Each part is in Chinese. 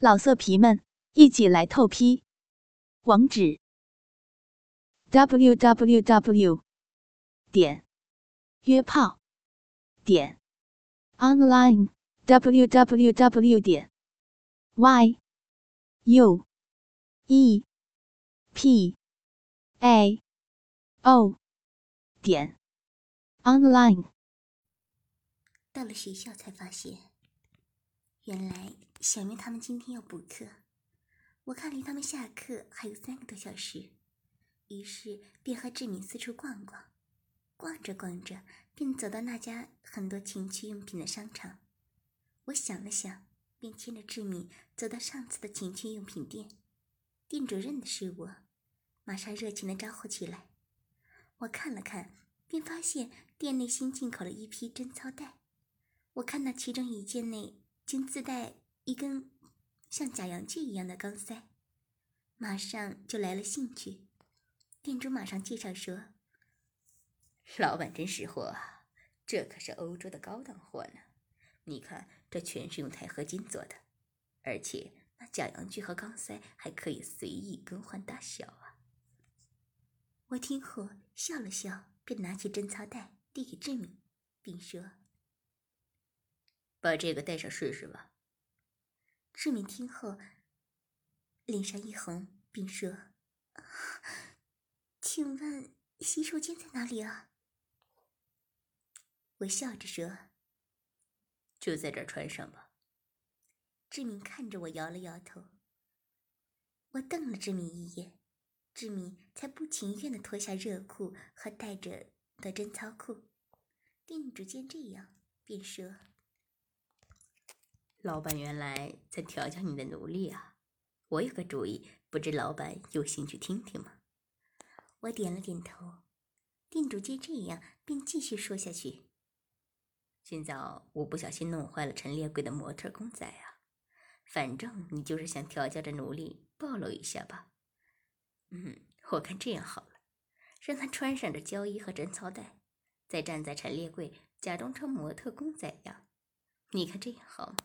老色皮们，一起来透批！网址：w w w 点约炮点 online w w w 点 y u e p a o 点 online。到了学校才发现，原来。小明他们今天要补课，我看离他们下课还有三个多小时，于是便和志敏四处逛逛。逛着逛着，便走到那家很多情趣用品的商场。我想了想，便牵着志敏走到上次的情趣用品店。店主认的是我，马上热情的招呼起来。我看了看，便发现店内新进口了一批贞操带。我看到其中一件内竟自带。一根像假阳具一样的钢塞，马上就来了兴趣。店主马上介绍说：“老板真识货啊，这可是欧洲的高档货呢。你看，这全是用钛合金做的，而且那假阳具和钢塞还可以随意更换大小啊。”我听后笑了笑，便拿起贞操带递给志敏，并说：“把这个戴上试试吧。”志敏听后，脸上一红，并说：“请问洗手间在哪里啊？”我笑着说：“就在这儿穿上吧。”志敏看着我，摇了摇头。我瞪了志敏一眼，志敏才不情愿的脱下热裤和带着的贞操裤。店主见这样，便说。老板原来在调教你的奴隶啊！我有个主意，不知老板有兴趣听听吗？我点了点头。店主见这样，便继续说下去：“今早我不小心弄坏了陈列柜的模特公仔啊，反正你就是想调教着奴隶，暴露一下吧。嗯，我看这样好了，让他穿上这胶衣和贞操带，再站在陈列柜，假装成模特公仔样。你看这样好吗？”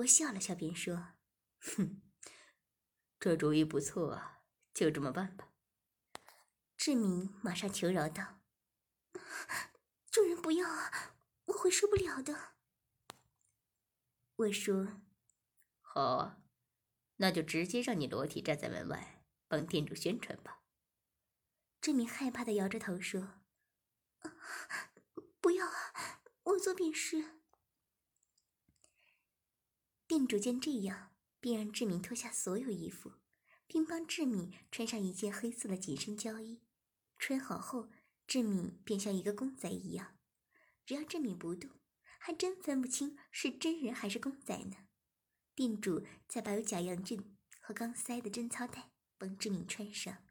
我笑了笑，便说：“哼，这主意不错啊，就这么办吧。”志明马上求饶道：“ 主人不要啊，我会受不了的。”我说：“好啊，那就直接让你裸体站在门外，帮店主宣传吧。”志明害怕的摇着头说：“ 不要啊，我做便是。”店主见这样，便让志敏脱下所有衣服，并帮志敏穿上一件黑色的紧身胶衣。穿好后，志敏便像一个公仔一样，只要志敏不动，还真分不清是真人还是公仔呢。店主再把有假阳具和钢塞的贞操带帮志敏穿上。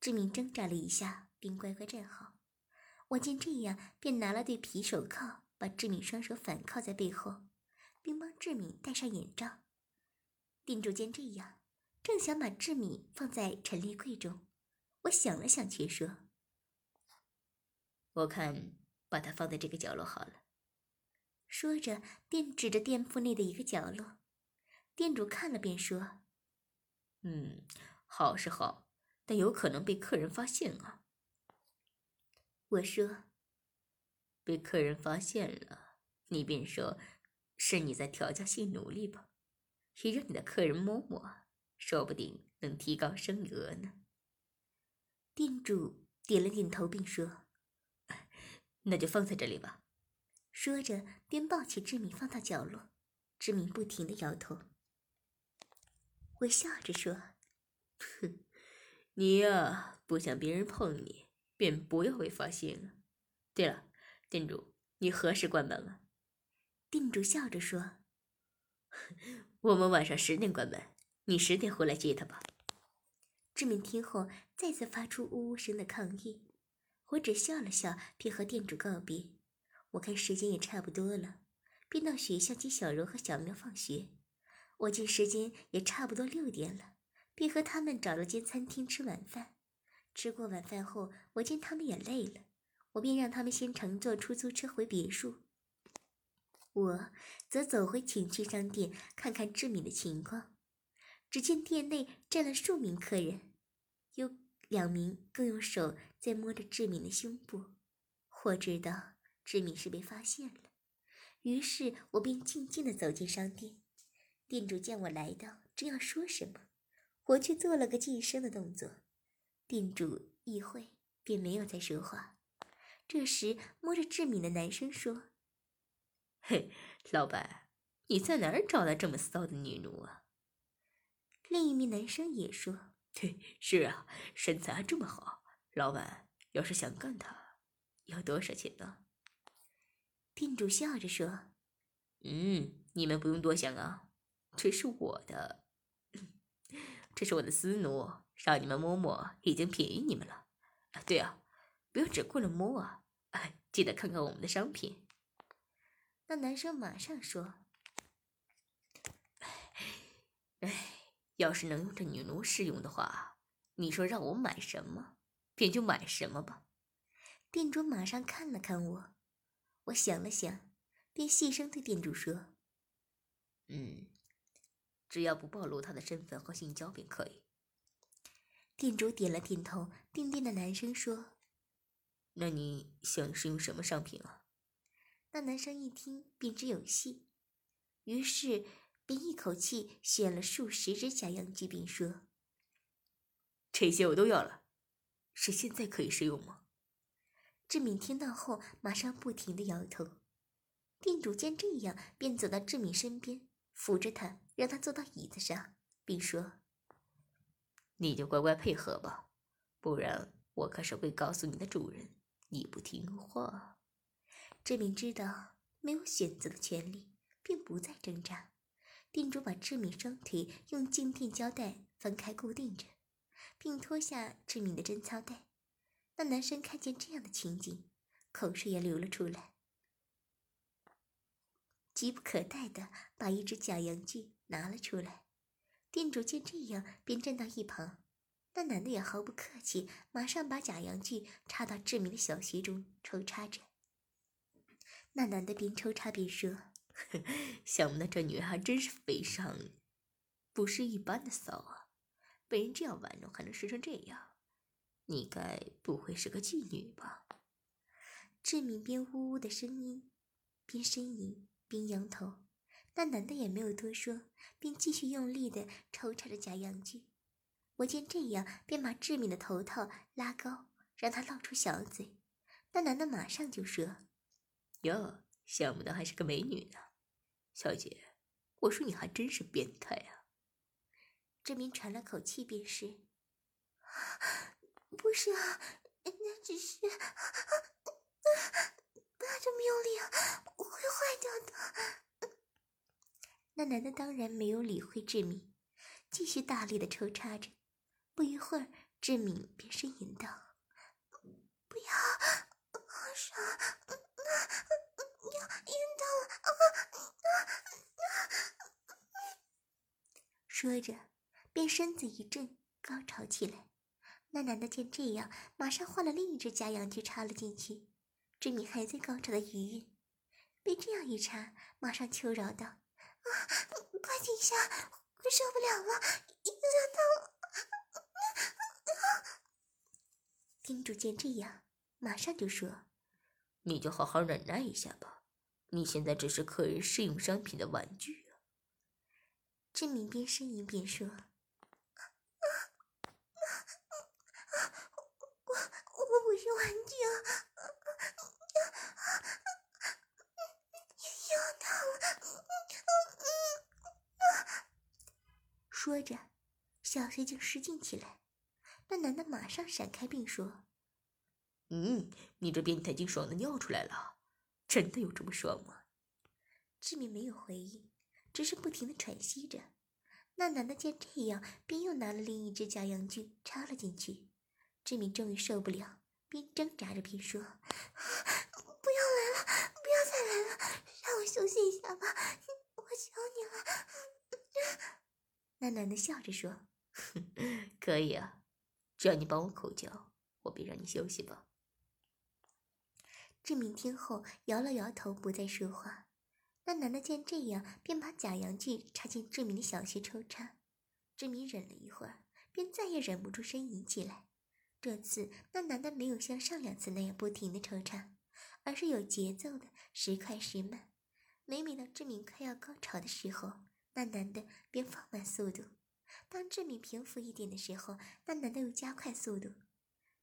志敏挣扎了一下，并乖乖站好。我见这样，便拿了对皮手铐，把志敏双手反铐在背后。并帮志敏戴上眼罩。店主见这样，正想把志敏放在陈列柜中，我想了想，却说：“我看把它放在这个角落好了。”说着，便指着店铺内的一个角落。店主看了，便说：“嗯，好是好，但有可能被客人发现啊。”我说：“被客人发现了，你便说。”是你在调教性奴隶吧？也让你的客人摸摸，说不定能提高生额呢。店主点了点头，并说：“ 那就放在这里吧。”说着，便抱起志敏放到角落。志敏不停的摇头。我笑着说：“哼，你呀，不想别人碰你，便不要被发现了。对了，店主，你何时关门了？”店主笑着说：“我们晚上十点关门，你十点回来接他吧。”志敏听后再次发出呜呜声的抗议，我只笑了笑，便和店主告别。我看时间也差不多了，便到学校接小柔和小喵放学。我见时间也差不多六点了，便和他们找了间餐厅吃晚饭。吃过晚饭后，我见他们也累了，我便让他们先乘坐出租车回别墅。我则走回情趣商店，看看志敏的情况。只见店内站了数名客人，有两名更用手在摸着志敏的胸部。我知道志敏是被发现了，于是我便静静地走进商店。店主见我来到，正要说什么，我却做了个噤声的动作。店主一会便没有再说话。这时，摸着志敏的男生说：“嘿，老板，你在哪儿找来这么骚的女奴啊？”另一名男生也说：“对，是啊，身材还这么好。老板要是想干她，要多少钱呢？”店主笑着说：“嗯，你们不用多想啊，这是我的，这是我的私奴，让你们摸摸已经便宜你们了。啊，对啊，不要只顾着摸啊，哎，记得看看我们的商品。”那男生马上说：“哎。”要是能用这女奴试用的话，你说让我买什么，便就买什么吧。店主马上看了看我，我想了想，便细声对店主说：“嗯，只要不暴露他的身份和性交便可以。”店主点了点头，定定的男生说：“那你想试用什么商品啊？”那男生一听便知有戏，于是。便一口气选了数十只假阳具，并说：“这些我都要了，是现在可以试用吗？”志敏听到后，马上不停的摇头。店主见这样，便走到志敏身边，扶着他，让他坐到椅子上，并说：“你就乖乖配合吧，不然我可是会告诉你的主人，你不听话。”志敏知道没有选择的权利，便不再挣扎。店主把志敏双腿用静电胶带分开固定着，并脱下志敏的贞操带。那男生看见这样的情景，口水也流了出来，急不可待地把一只假阳具拿了出来。店主见这样，便站到一旁。那男的也毫不客气，马上把假阳具插到志敏的小穴中抽插着。那男的边抽插边说。想不到这女孩真是非常，不是一般的骚啊！被人这样玩弄还能湿成这样，你该不会是个妓女吧？志敏边呜呜的声音，边呻吟，边摇头。那男的也没有多说，便继续用力的抽插着假阳具。我见这样，便把志敏的头套拉高，让他露出小嘴。那男的马上就说：“哟，想不到还是个美女呢。”小姐，我说你还真是变态啊！志明喘了口气，便是：“不是啊，那只是……不要这么用力啊，我会坏掉的。”那男的当然没有理会志敏，继续大力的抽插着。不一会儿，志敏便呻吟道：“不要，好爽！”要晕到了！说着，便身子一震，高潮起来。那男的见这样，马上换了另一只假阳具插了进去。志敏还在高潮的余韵，被这样一插，马上求饶道：“啊，快停下！我受不了了，一下疼！” 店主见这样，马上就说。你就好好忍耐一下吧，你现在只是客人试用商品的玩具啊。志明边呻吟边说：“我我不是玩具啊，又疼。”说着，小穴就失禁起来。那男的马上闪开，并说。嗯，你这变态精爽的尿出来了，真的有这么爽吗？志明没有回应，只是不停的喘息着。那男的见这样，便又拿了另一只假阳具插了进去。志明终于受不了，边挣扎着边说：“不要来了，不要再来了，让我休息一下吧，我求你了。”那男的笑着说：“ 可以啊，只要你帮我口交，我便让你休息吧。”志明听后摇了摇头，不再说话。那男的见这样，便把假阳具插进志明的小穴抽插。志明忍了一会儿，便再也忍不住呻吟起来。这次，那男的没有像上两次那样不停的抽插，而是有节奏的时快时慢。每每到志明快要高潮的时候，那男的便放慢速度；当志明平复一点的时候，那男的又加快速度。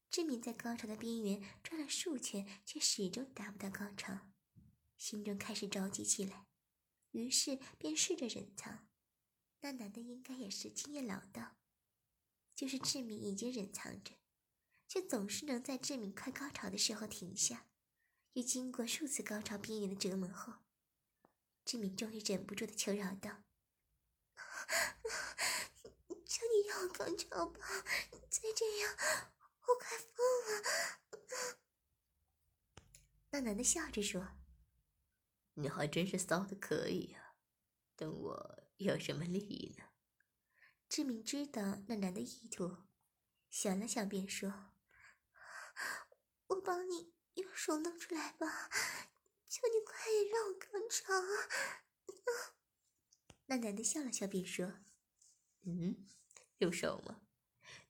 志敏在高潮的边缘转了数圈，却始终达不到高潮。心中开始着急起来，于是便试着忍藏。那男的应该也是经验老道，就是志敏已经忍藏着，却总是能在志敏快高潮的时候停下。又经过数次高潮边缘的折磨后，志敏终于忍不住的求饶道：“求 你让我高潮吧，再这样我快疯了。”那男的笑着说。你还真是骚的可以啊，等我有什么利益呢？志明知道那男的意图，想了想便说：“我帮你用手弄出来吧，求你快点让我高潮！”那男的笑了笑便说：“嗯，用手吗？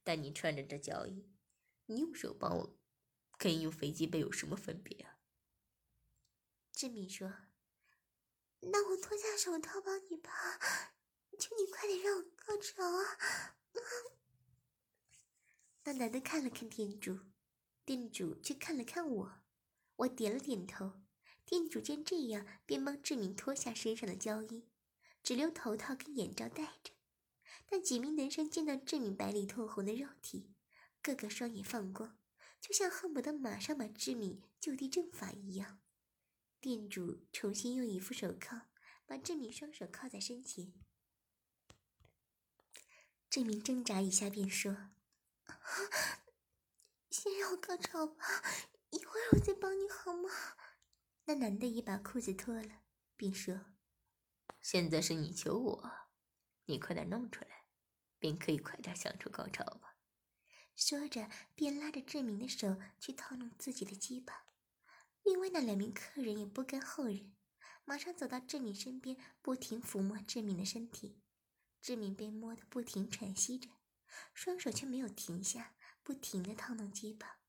但你穿着这脚衣，你用手帮我，跟用飞机杯有什么分别啊？”志敏说。那我脱下手套帮你吧，求你快点让我高潮啊！那男的看了看店主，店主却看了看我，我点了点头。店主见这样，便帮志明脱下身上的胶衣，只留头套跟眼罩戴着。但几名男生见到志明白里透红的肉体，个个双眼放光，就像恨不得马上把志敏就地正法一样。店主重新用一副手铐把志敏双手铐在身前。志明挣扎一下，便说：“ 先让我高潮吧，一会儿我再帮你好吗？”那男的也把裤子脱了，并说：“现在是你求我，你快点弄出来，便可以快点享受高潮吧。”说着，便拉着志明的手去套弄自己的鸡巴。另外那两名客人也不甘后人，马上走到志敏身边，不停抚摸志敏的身体。志敏被摸得不停喘息着，双手却没有停下，不停地套弄鸡巴。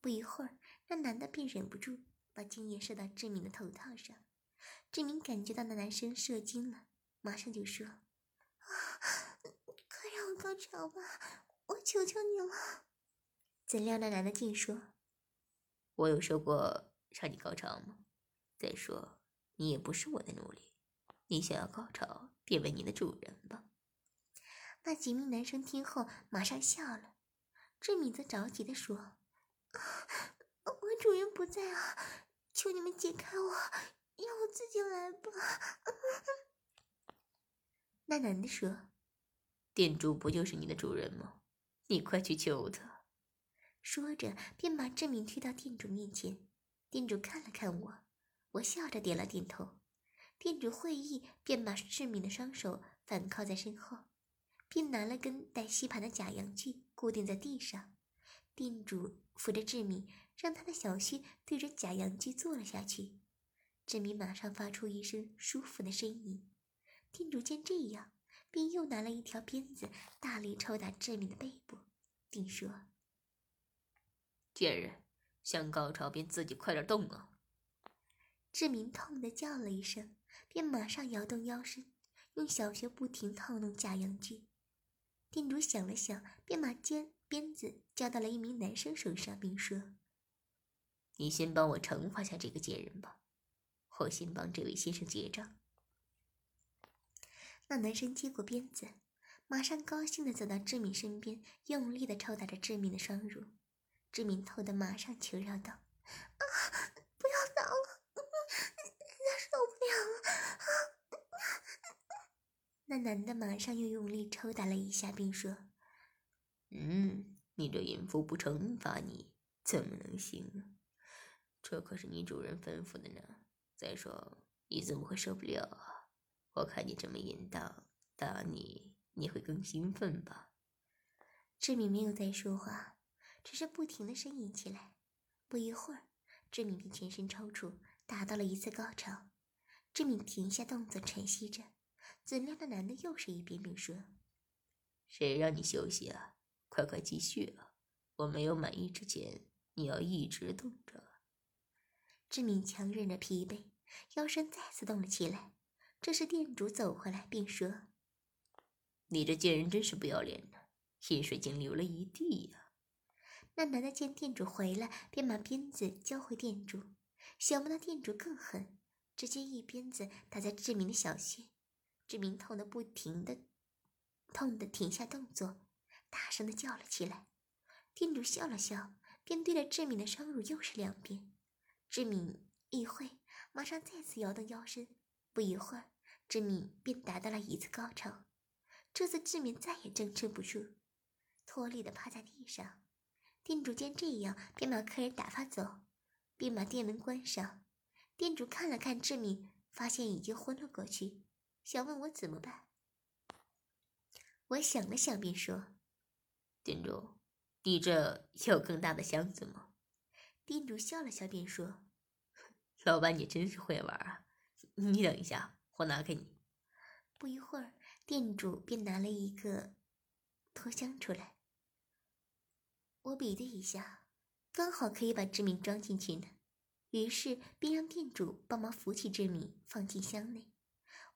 不一会儿，那男的便忍不住把精液射到志敏的头套上。志敏感觉到那男生射精了，马上就说：“啊，快让我高潮吧，我求求你了。”怎料那男的竟说：“我有说过。”让你高潮吗？再说，你也不是我的奴隶，你想要高潮，便问你的主人吧。那几名男生听后马上笑了，志敏则着急的说：“我主人不在啊，求你们解开我，让我自己来吧。”那男的说：“店主不就是你的主人吗？你快去求他。”说着，便把志敏推到店主面前。店主看了看我，我笑着点了点头。店主会意，便把志敏的双手反靠在身后，并拿了根带吸盘的假阳具固定在地上。店主扶着志敏，让他的小穴对着假阳具坐了下去。志敏马上发出一声舒服的呻吟。店主见这样，便又拿了一条鞭子，大力抽打志敏的背部，并说：“贱人！”想高潮便自己快点动啊！志明痛的叫了一声，便马上摇动腰身，用小穴不停套弄假阳具。店主想了想，便把尖鞭子交到了一名男生手上，并说：“你先帮我惩罚下这个贱人吧，我先帮这位先生结账。”那男生接过鞭子，马上高兴的走到志敏身边，用力的抽打着志敏的双乳。志敏痛的马上求饶道：“啊，不要打了，他受不了了。”啊那男的马上又用力抽打了一下，并说：“嗯，你这淫妇不惩罚你怎么能行呢？这可是你主人吩咐的呢。再说，你怎么会受不了啊？我看你这么淫荡，打你你会更兴奋吧？”志敏没有再说话。只是不停的呻吟起来，不一会儿，志敏便全身抽搐，达到了一次高潮。志敏停下动作，沉息着。怎料那男的又是一遍遍说：“谁让你休息啊？快快继续啊！我没有满意之前，你要一直动着。”志敏强忍着疲惫，腰身再次动了起来。这时店主走回来，便说：“你这贱人真是不要脸的，饮水竟流了一地呀！”那男的见店主回来，便把鞭子交回店主。想不到店主更狠，直接一鞭子打在志明的小穴。志明痛得不停的，痛的停下动作，大声的叫了起来。店主笑了笑，便对着志明的双乳又是两鞭。志明一会，马上再次摇动腰身。不一会儿，志敏便达到了一次高潮。这次志敏再也支撑不住，脱力的趴在地上。店主见这样，便把客人打发走，并把店门关上。店主看了看志敏，发现已经昏了过去。想问我怎么办？我想了想，便说：“店主，你这有更大的箱子吗？”店主笑了笑，便说：“老板，你真是会玩啊！你等一下，我拿给你。”不一会儿，店主便拿了一个托箱出来。我比对一下，刚好可以把志敏装进去呢。于是便让店主帮忙扶起志敏，放进箱内。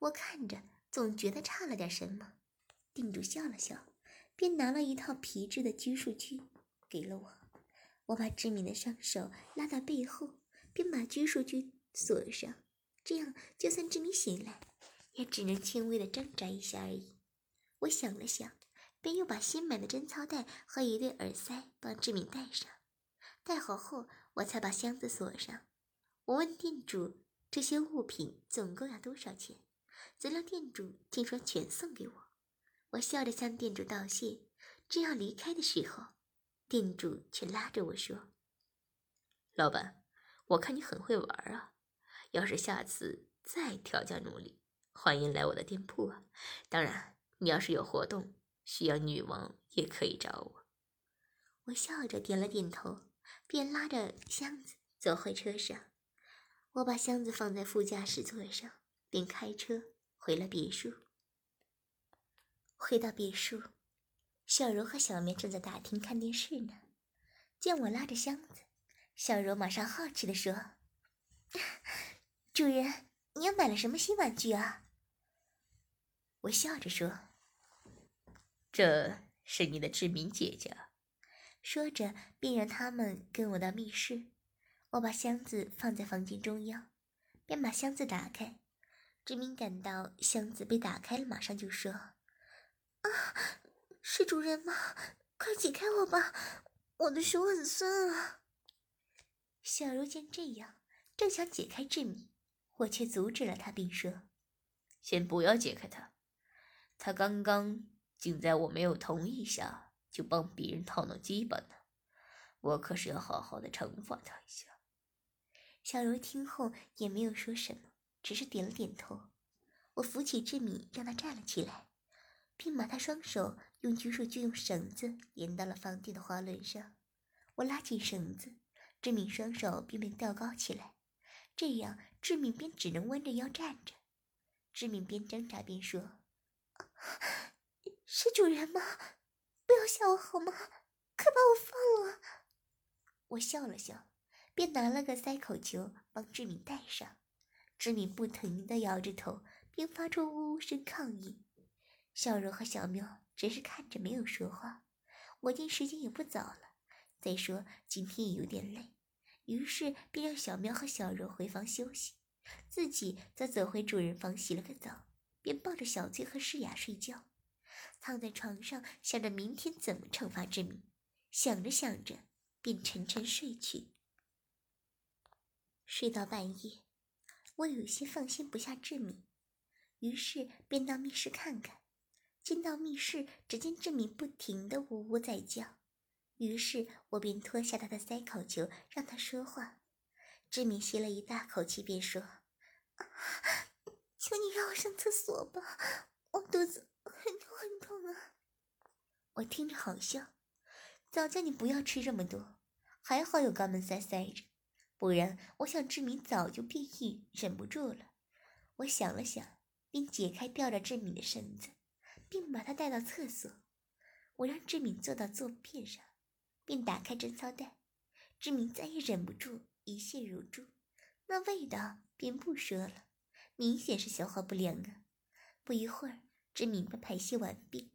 我看着，总觉得差了点什么。店主笑了笑，便拿了一套皮质的拘束具给了我。我把志敏的双手拉到背后，并把拘束具锁上，这样就算志敏醒来，也只能轻微的挣扎一下而已。我想了想，便又把新买的贞操带和一对耳塞帮志敏戴上。戴好后，我才把箱子锁上。我问店主：“这些物品总共要多少钱？”怎料店主竟说全送给我，我笑着向店主道谢，正要离开的时候，店主却拉着我说：“老板，我看你很会玩啊，要是下次再调教奴隶，欢迎来我的店铺啊。当然，你要是有活动需要女王，也可以找我。”我笑着点了点头，便拉着箱子走回车上。我把箱子放在副驾驶座上。便开车回了别墅。回到别墅，小柔和小苗正在大厅看电视呢。见我拉着箱子，小柔马上好奇的说：“ 主人，你又买了什么新玩具啊？”我笑着说：“这是你的志明姐姐。”说着，便让他们跟我到密室。我把箱子放在房间中央，便把箱子打开。志明感到箱子被打开了，马上就说：“啊，是主人吗？快解开我吧，我的手很酸啊！”小柔见这样，正想解开志明，我却阻止了他，并说：“先不要解开他，他刚刚竟在我没有同意下就帮别人套弄鸡巴呢，我可是要好好的惩罚他一下。”小柔听后也没有说什么。只是点了点头，我扶起志敏，让他站了起来，并把他双手用拘束具用绳子连到了房顶的滑轮上。我拉紧绳子，志敏双手便被吊高起来，这样志敏便只能弯着腰站着。志敏边挣扎边说：“是主人吗？不要吓我好吗？快把我放了！”我笑了笑，便拿了个塞口球帮志敏戴上。志敏不停地摇着头，并发出呜呜声抗议。小柔和小喵只是看着，没有说话。我见时间也不早了，再说今天也有点累，于是便让小喵和小柔回房休息，自己则走回主人房洗了个澡，便抱着小翠和诗雅睡觉，躺在床上想着明天怎么惩罚志敏。想着想着，便沉沉睡去。睡到半夜。我有些放心不下志敏，于是便到密室看看。进到密室，只见志敏不停的呜呜在叫，于是我便脱下他的塞口球，让他说话。志敏吸了一大口气，便说：“求你让我上厕所吧，我肚子很痛很痛啊！”我听着好笑，早叫你不要吃这么多，还好有肛门塞塞着。不然，我想志敏早就变异，忍不住了。我想了想，便解开吊着志敏的绳子，并把他带到厕所。我让志敏坐到坐便上，便打开贞操带。志敏再也忍不住，一泻如注，那味道便不说了，明显是消化不良啊。不一会儿，志敏便排泄完毕。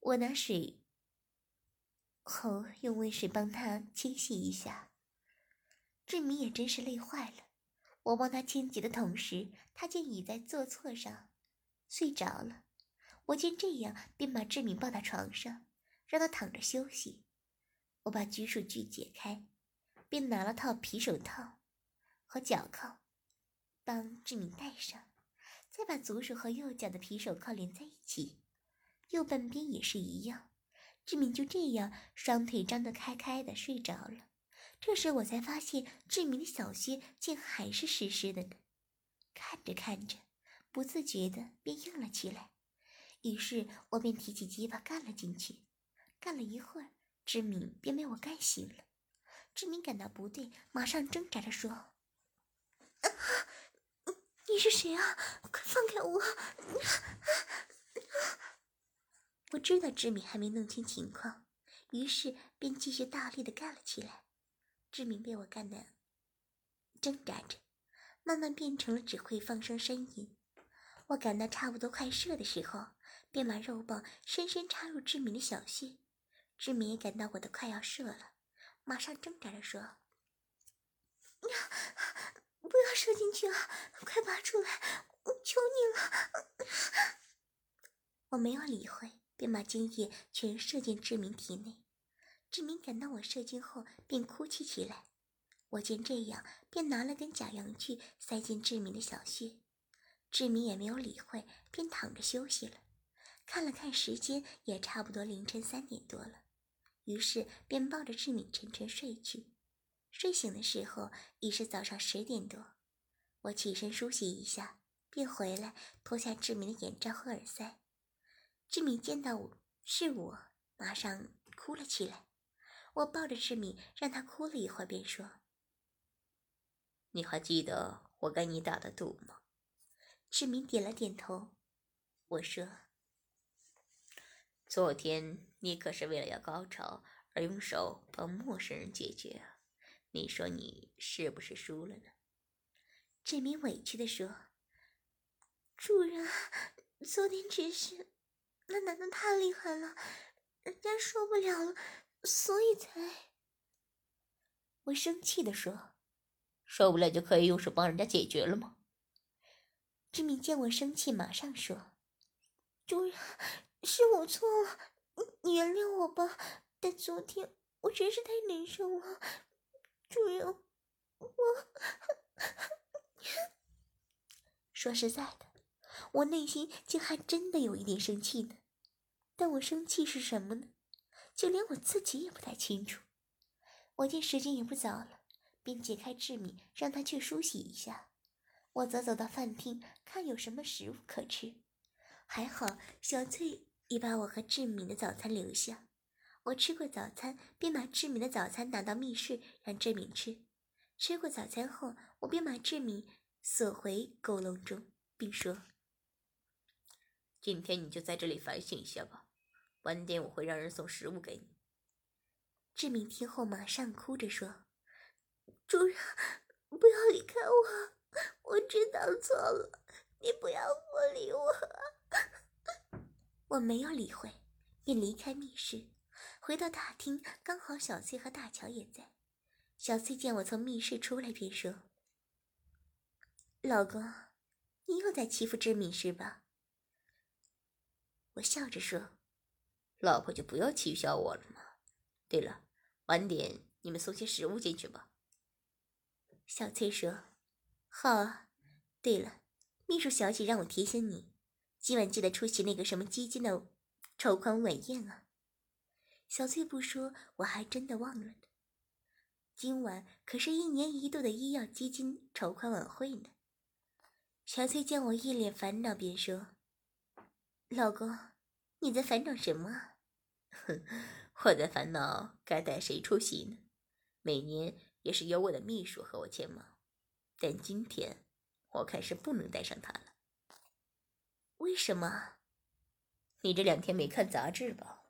我拿水后用温水帮他清洗一下。志敏也真是累坏了。我帮他清洁的同时，他竟倚在坐厕上睡着了。我见这样，便把志敏抱到床上，让他躺着休息。我把拘束具解开，便拿了套皮手套和脚铐，帮志敏戴上，再把左手和右脚的皮手铐连在一起，右半边也是一样。志敏就这样双腿张得开开的睡着了。这时我才发现，志明的小穴竟还是湿湿的呢。看着看着，不自觉的便硬了起来。于是我便提起鸡巴干了进去。干了一会儿，志敏便被我干醒了。志敏感到不对，马上挣扎着说：“你是谁啊？快放开我！”我知道志敏还没弄清情况，于是便继续大力的干了起来。志敏被我干的挣扎着，慢慢变成了只会放声呻吟。我感到差不多快射的时候，便把肉棒深深插入志敏的小穴。志明也感到我的快要射了，马上挣扎着说：“ 不要射进去啊，快拔出来，我求你了！”我没有理会，便把精液全射进志明体内。志明感到我射精后，便哭泣起来。我见这样，便拿了根假阳具塞进志明的小穴。志明也没有理会，便躺着休息了。看了看时间，也差不多凌晨三点多了，于是便抱着志敏沉沉睡去。睡醒的时候已是早上十点多。我起身梳洗一下，便回来脱下志敏的眼罩和耳塞。志敏见到我是我，马上哭了起来。我抱着志敏，让他哭了一会儿，便说：“你还记得我给你打的赌吗？”志敏点了点头。我说：“昨天你可是为了要高潮而用手帮陌生人解决啊？你说你是不是输了呢？”志敏委屈的说：“主人，昨天只是那男的太厉害了，人家受不了了。”所以才，我生气的说：“受不了就可以用手帮人家解决了吗？”志明见我生气，马上说：“主人，是我错了，你原谅我吧。但昨天我真是太难受了，主人，我……说实在的，我内心竟还真的有一点生气呢。但我生气是什么呢？”就连我自己也不太清楚。我见时间也不早了，便解开志敏，让他去梳洗一下。我则走到饭厅，看有什么食物可吃。还好小翠已把我和志敏的早餐留下。我吃过早餐，便把志敏的早餐拿到密室让志敏吃。吃过早餐后，我便把志敏锁回狗笼中，并说：“今天你就在这里反省一下吧。”晚点我会让人送食物给你。志敏听后马上哭着说：“主人，不要离开我，我知道错了，你不要不理我。”我没有理会，便离开密室，回到大厅，刚好小翠和大乔也在。小翠见我从密室出来，便说：“老公，你又在欺负志敏是吧？”我笑着说。老婆就不要取笑我了嘛。对了，晚点你们送些食物进去吧。小翠说：“好啊。对了，秘书小姐让我提醒你，今晚记得出席那个什么基金的筹款晚宴啊。”小翠不说，我还真的忘了呢。今晚可是一年一度的医药基金筹款晚会呢。小翠见我一脸烦恼，便说：“老公，你在烦恼什么？”哼，我在烦恼该带谁出席呢？每年也是由我的秘书和我签吗？但今天我看是不能带上他了。为什么？你这两天没看杂志吧？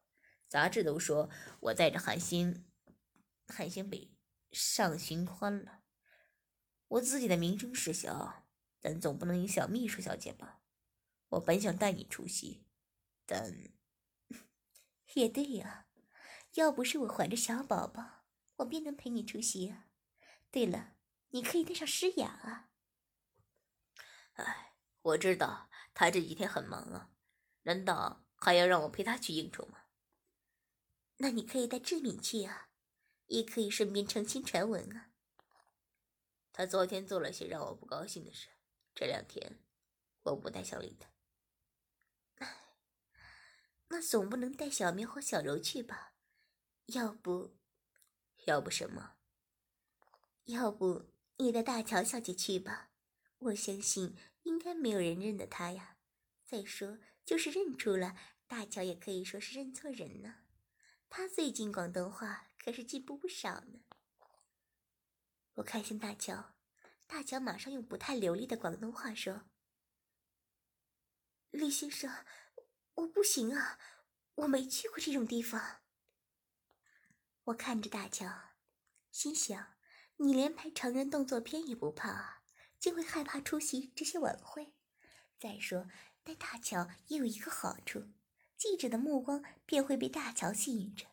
杂志都说我带着韩星，韩星北上寻欢了。我自己的名声是小，但总不能影响秘书小姐吧？我本想带你出席，但 也对呀，要不是我怀着小宝宝，我便能陪你出席啊。对了，你可以带上诗雅啊。哎，我知道他这几天很忙啊，难道还要让我陪他去应酬吗？那你可以带志敏去啊，也可以顺便澄清传闻啊。他昨天做了些让我不高兴的事，这两天我不太想理他。唉，那总不能带小明和小柔去吧？要不，要不什么？要不你带大乔小姐去吧？我相信应该没有人认得他呀。再说，就是认出了，大乔也可以说是认错人呢。他最近广东话可是进步不少呢。我看向大乔，大乔马上用不太流利的广东话说：“李先生，我不行啊，我没去过这种地方。”我看着大乔，心想：你连拍成人动作片也不怕啊，就会害怕出席这些晚会。再说，带大乔也有一个好处，记者的目光便会被大乔吸引着，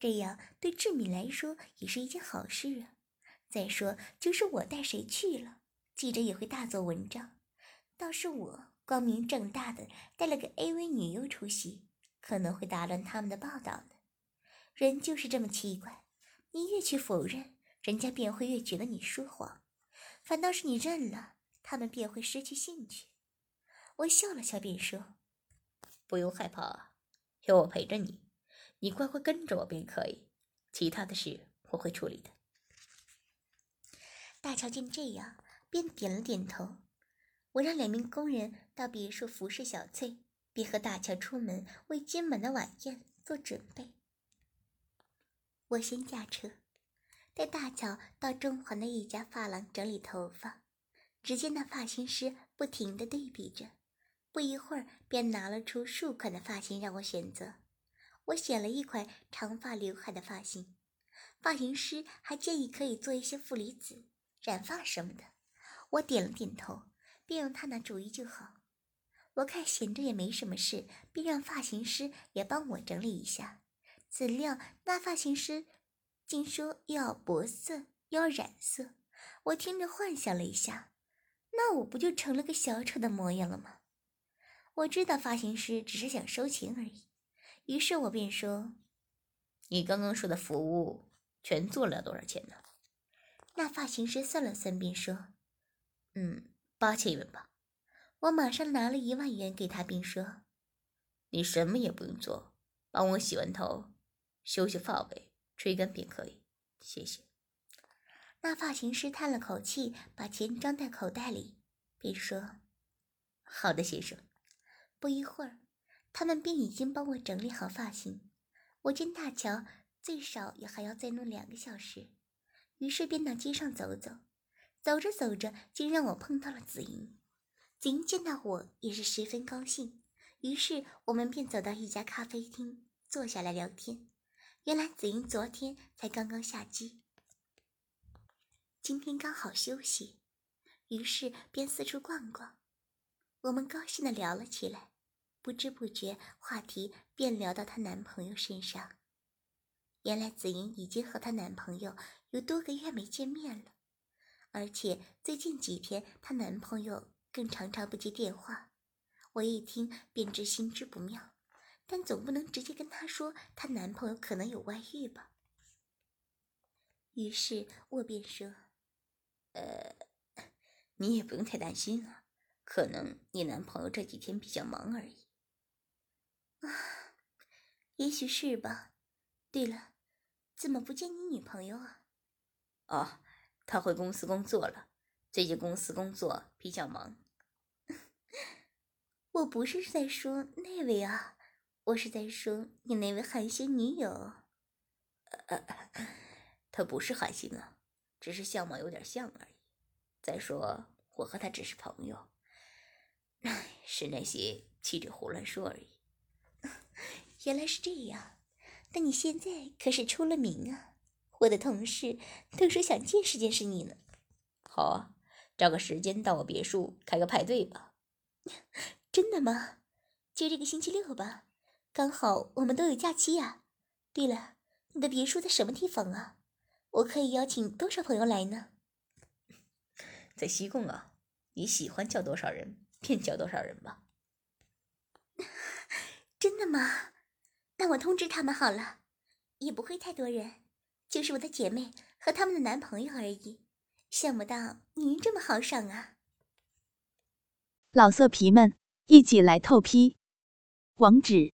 这样对志敏来说也是一件好事啊。再说，就是我带谁去了，记者也会大做文章。倒是我光明正大的带了个 AV 女优出席，可能会打乱他们的报道呢。人就是这么奇怪，你越去否认，人家便会越觉得你说谎；反倒是你认了，他们便会失去兴趣。我笑了笑，便说：“不用害怕，有我陪着你，你乖乖跟着我便可以。其他的事我会处理的。”大乔见这样，便点了点头。我让两名工人到别墅服侍小翠，便和大乔出门为今晚的晚宴做准备。我先驾车，带大乔到中环的一家发廊整理头发。只见那发型师不停地对比着，不一会儿便拿了出数款的发型让我选择。我选了一款长发刘海的发型，发型师还建议可以做一些负离子。染发什么的，我点了点头，便用他那主意就好。我看闲着也没什么事，便让发型师也帮我整理一下。怎料那发型师竟说又要脖色，又要染色。我听着幻想了一下，那我不就成了个小丑的模样了吗？我知道发型师只是想收钱而已，于是我便说：“你刚刚说的服务全做了多少钱呢？”那发型师算了算，便说：“嗯，八千元吧。”我马上拿了一万元给他，并说：“你什么也不用做，帮我洗完头，修修发尾，吹干便可以。谢谢。”那发型师叹了口气，把钱装在口袋里，便说：“好的，先生。”不一会儿，他们便已经帮我整理好发型。我见大乔最少也还要再弄两个小时。于是便到街上走走，走着走着，竟让我碰到了紫莹。紫莹见到我也是十分高兴，于是我们便走到一家咖啡厅，坐下来聊天。原来紫莹昨天才刚刚下机，今天刚好休息，于是便四处逛逛。我们高兴的聊了起来，不知不觉话题便聊到她男朋友身上。原来紫莹已经和她男朋友。有多个月没见面了，而且最近几天她男朋友更常常不接电话。我一听便知心知不妙，但总不能直接跟她说她男朋友可能有外遇吧。于是我便说：“呃，你也不用太担心啊，可能你男朋友这几天比较忙而已。”啊，也许是吧。对了，怎么不见你女朋友啊？哦，他回公司工作了。最近公司工作比较忙。我不是在说那位啊，我是在说你那位韩星女友。呃，她不是韩星啊，只是相貌有点像而已。再说我和他只是朋友，唉，是那些记者胡乱说而已。原来是这样，那你现在可是出了名啊！我的同事都说想见识见识你呢。好啊，找个时间到我别墅开个派对吧。真的吗？就这个星期六吧，刚好我们都有假期呀。对了，你的别墅在什么地方啊？我可以邀请多少朋友来呢？在西贡啊，你喜欢叫多少人便叫多少人吧。真的吗？那我通知他们好了，也不会太多人，就是我的姐妹和他们的男朋友而已。想不到您这么豪爽啊！老色皮们，一起来透批，网址